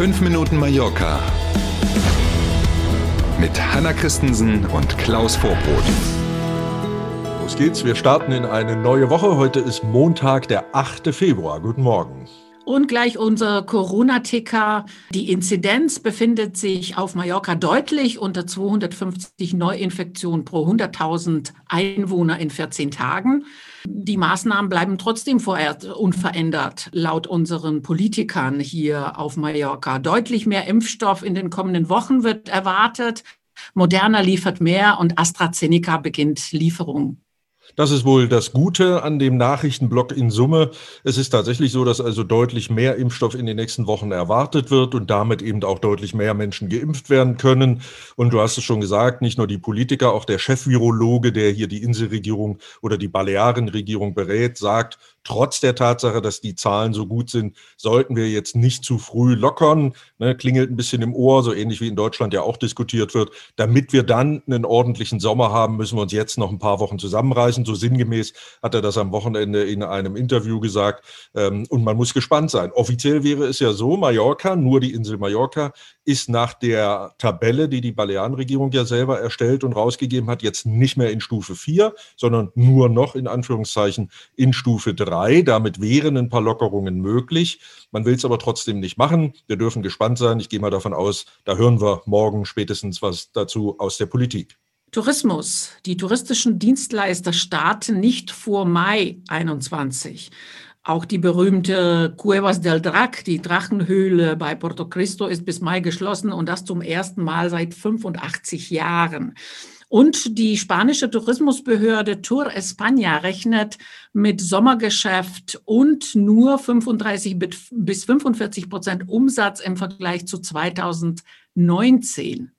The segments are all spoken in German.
5 Minuten Mallorca mit Hanna Christensen und Klaus Vorbrot. Los geht's, wir starten in eine neue Woche. Heute ist Montag, der 8. Februar. Guten Morgen. Und gleich unser Corona-Ticker. Die Inzidenz befindet sich auf Mallorca deutlich unter 250 Neuinfektionen pro 100.000 Einwohner in 14 Tagen. Die Maßnahmen bleiben trotzdem vorerst unverändert, laut unseren Politikern hier auf Mallorca. Deutlich mehr Impfstoff in den kommenden Wochen wird erwartet. Moderna liefert mehr und AstraZeneca beginnt Lieferungen. Das ist wohl das Gute an dem Nachrichtenblock in Summe. Es ist tatsächlich so, dass also deutlich mehr Impfstoff in den nächsten Wochen erwartet wird und damit eben auch deutlich mehr Menschen geimpft werden können. Und du hast es schon gesagt, nicht nur die Politiker, auch der Chefvirologe, der hier die Inselregierung oder die Balearenregierung berät, sagt, trotz der Tatsache, dass die Zahlen so gut sind, sollten wir jetzt nicht zu früh lockern. Ne, klingelt ein bisschen im Ohr, so ähnlich wie in Deutschland ja auch diskutiert wird. Damit wir dann einen ordentlichen Sommer haben, müssen wir uns jetzt noch ein paar Wochen zusammenreißen. So sinngemäß hat er das am Wochenende in einem Interview gesagt. Ähm, und man muss gespannt sein. Offiziell wäre es ja so, Mallorca, nur die Insel Mallorca, ist nach der Tabelle, die die Balearenregierung ja selber erstellt und rausgegeben hat, jetzt nicht mehr in Stufe 4, sondern nur noch in Anführungszeichen in Stufe 3 drei. Damit wären ein paar Lockerungen möglich. Man will es aber trotzdem nicht machen. Wir dürfen gespannt sein. Ich gehe mal davon aus, da hören wir morgen spätestens was dazu aus der Politik. Tourismus. Die touristischen Dienstleister starten nicht vor Mai 21. Auch die berühmte Cuevas del Drac, die Drachenhöhle bei Porto Cristo, ist bis Mai geschlossen und das zum ersten Mal seit 85 Jahren. Und die spanische Tourismusbehörde Tour España rechnet mit Sommergeschäft und nur 35 bis 45 Prozent Umsatz im Vergleich zu 2019.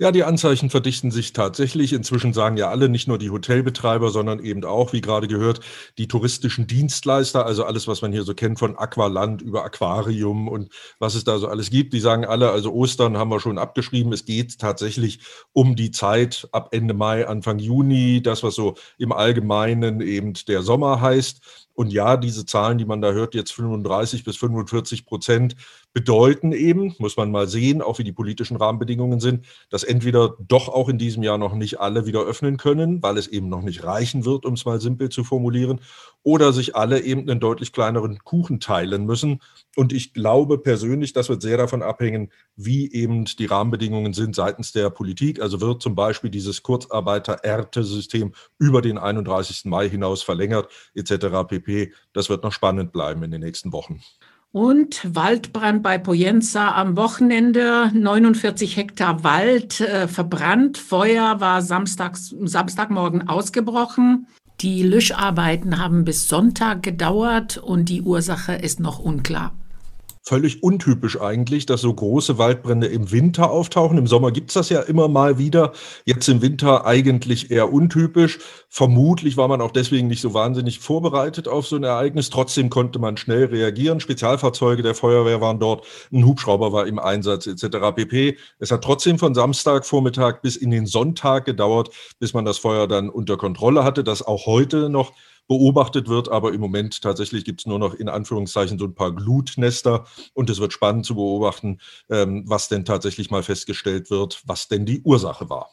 Ja, die Anzeichen verdichten sich tatsächlich. Inzwischen sagen ja alle, nicht nur die Hotelbetreiber, sondern eben auch, wie gerade gehört, die touristischen Dienstleister, also alles, was man hier so kennt von Aqualand über Aquarium und was es da so alles gibt. Die sagen alle, also Ostern haben wir schon abgeschrieben. Es geht tatsächlich um die Zeit ab Ende Mai, Anfang Juni, das, was so im Allgemeinen eben der Sommer heißt. Und ja, diese Zahlen, die man da hört, jetzt 35 bis 45 Prozent, bedeuten eben, muss man mal sehen, auch wie die politischen Rahmenbedingungen sind, dass entweder doch auch in diesem Jahr noch nicht alle wieder öffnen können, weil es eben noch nicht reichen wird, um es mal simpel zu formulieren, oder sich alle eben einen deutlich kleineren Kuchen teilen müssen. Und ich glaube persönlich, das wird sehr davon abhängen, wie eben die Rahmenbedingungen sind seitens der Politik. Also wird zum Beispiel dieses Kurzarbeiter-Erte-System über den 31. Mai hinaus verlängert, etc. pp. Das wird noch spannend bleiben in den nächsten Wochen. Und Waldbrand bei Poyenza am Wochenende. 49 Hektar Wald äh, verbrannt. Feuer war samstags, Samstagmorgen ausgebrochen. Die Löscharbeiten haben bis Sonntag gedauert und die Ursache ist noch unklar völlig untypisch eigentlich, dass so große Waldbrände im Winter auftauchen. Im Sommer gibt's das ja immer mal wieder. Jetzt im Winter eigentlich eher untypisch. Vermutlich war man auch deswegen nicht so wahnsinnig vorbereitet auf so ein Ereignis. Trotzdem konnte man schnell reagieren. Spezialfahrzeuge der Feuerwehr waren dort, ein Hubschrauber war im Einsatz etc. pp. Es hat trotzdem von Samstagvormittag bis in den Sonntag gedauert, bis man das Feuer dann unter Kontrolle hatte, das auch heute noch beobachtet wird. Aber im Moment tatsächlich gibt es nur noch in Anführungszeichen so ein paar Glutnester und es wird spannend zu beobachten, ähm, was denn tatsächlich mal festgestellt wird, was denn die Ursache war.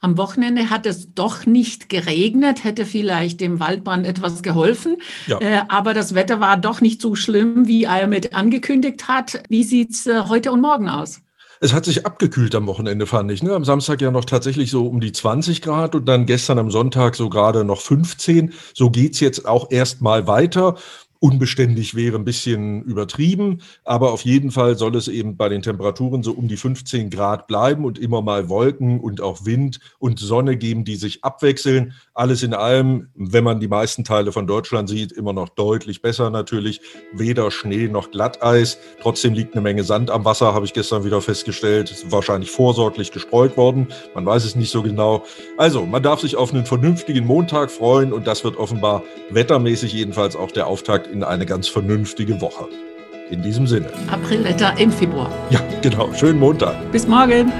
Am Wochenende hat es doch nicht geregnet, hätte vielleicht dem Waldbrand etwas geholfen. Ja. Äh, aber das Wetter war doch nicht so schlimm, wie er mit angekündigt hat. Wie sieht es äh, heute und morgen aus? Es hat sich abgekühlt am Wochenende, fand ich. Ne? Am Samstag ja noch tatsächlich so um die 20 Grad und dann gestern am Sonntag so gerade noch 15. So geht's jetzt auch erstmal weiter. Unbeständig wäre ein bisschen übertrieben, aber auf jeden Fall soll es eben bei den Temperaturen so um die 15 Grad bleiben und immer mal Wolken und auch Wind und Sonne geben, die sich abwechseln. Alles in allem, wenn man die meisten Teile von Deutschland sieht, immer noch deutlich besser natürlich. Weder Schnee noch Glatteis. Trotzdem liegt eine Menge Sand am Wasser, habe ich gestern wieder festgestellt. Ist wahrscheinlich vorsorglich gestreut worden. Man weiß es nicht so genau. Also, man darf sich auf einen vernünftigen Montag freuen und das wird offenbar wettermäßig jedenfalls auch der Auftakt in eine ganz vernünftige Woche. In diesem Sinne. Aprilwetter im Februar. Ja, genau. Schönen Montag. Bis morgen.